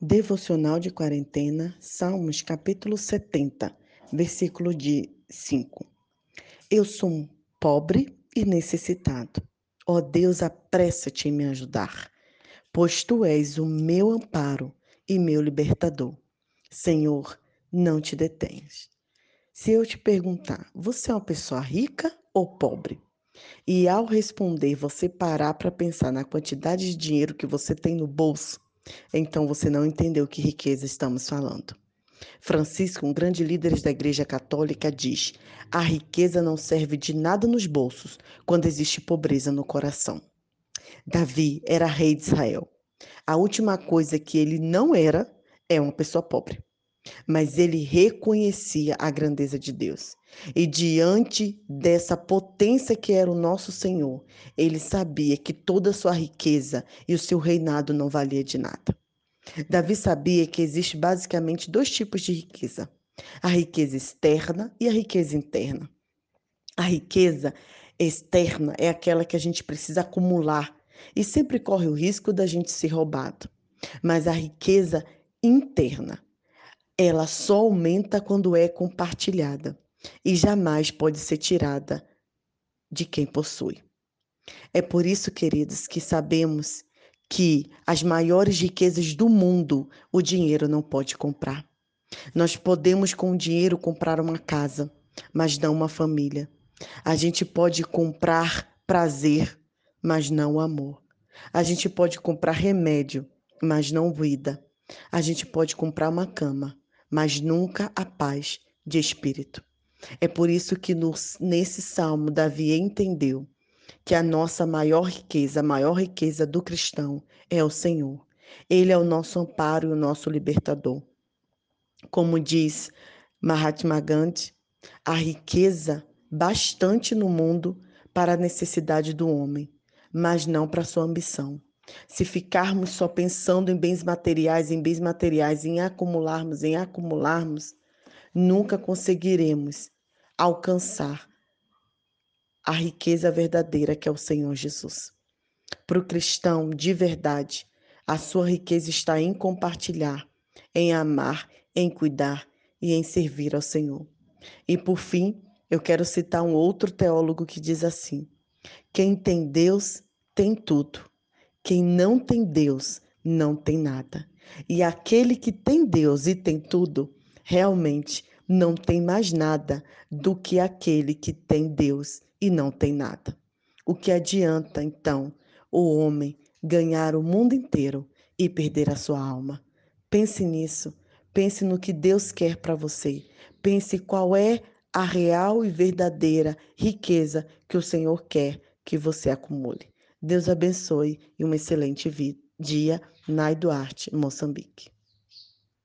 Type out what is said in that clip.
Devocional de quarentena, Salmos capítulo 70, versículo de 5. Eu sou pobre e necessitado. Ó Deus, apressa-te em me ajudar, pois tu és o meu amparo e meu libertador. Senhor, não te detenhas. Se eu te perguntar, você é uma pessoa rica ou pobre? E ao responder, você parar para pensar na quantidade de dinheiro que você tem no bolso, então você não entendeu que riqueza estamos falando. Francisco, um grande líder da Igreja Católica, diz: a riqueza não serve de nada nos bolsos quando existe pobreza no coração. Davi era rei de Israel. A última coisa que ele não era é uma pessoa pobre mas ele reconhecia a grandeza de Deus. E diante dessa potência que era o nosso Senhor, ele sabia que toda a sua riqueza e o seu reinado não valia de nada. Davi sabia que existe basicamente dois tipos de riqueza: a riqueza externa e a riqueza interna. A riqueza externa é aquela que a gente precisa acumular e sempre corre o risco da gente ser roubado. Mas a riqueza interna ela só aumenta quando é compartilhada e jamais pode ser tirada de quem possui. É por isso, queridos, que sabemos que as maiores riquezas do mundo o dinheiro não pode comprar. Nós podemos com o dinheiro comprar uma casa, mas não uma família. A gente pode comprar prazer, mas não amor. A gente pode comprar remédio, mas não vida. A gente pode comprar uma cama, mas nunca a paz de espírito. É por isso que no, nesse salmo Davi entendeu que a nossa maior riqueza, a maior riqueza do cristão é o Senhor. Ele é o nosso amparo e o nosso libertador. Como diz Mahatma Gandhi, a riqueza bastante no mundo para a necessidade do homem, mas não para sua ambição. Se ficarmos só pensando em bens materiais, em bens materiais, em acumularmos, em acumularmos, nunca conseguiremos alcançar a riqueza verdadeira que é o Senhor Jesus. Para o cristão de verdade, a sua riqueza está em compartilhar, em amar, em cuidar e em servir ao Senhor. E por fim, eu quero citar um outro teólogo que diz assim: quem tem Deus tem tudo. Quem não tem Deus não tem nada. E aquele que tem Deus e tem tudo, realmente não tem mais nada do que aquele que tem Deus e não tem nada. O que adianta, então, o homem ganhar o mundo inteiro e perder a sua alma? Pense nisso. Pense no que Deus quer para você. Pense qual é a real e verdadeira riqueza que o Senhor quer que você acumule. Deus abençoe e um excelente dia. Nai Duarte, Moçambique.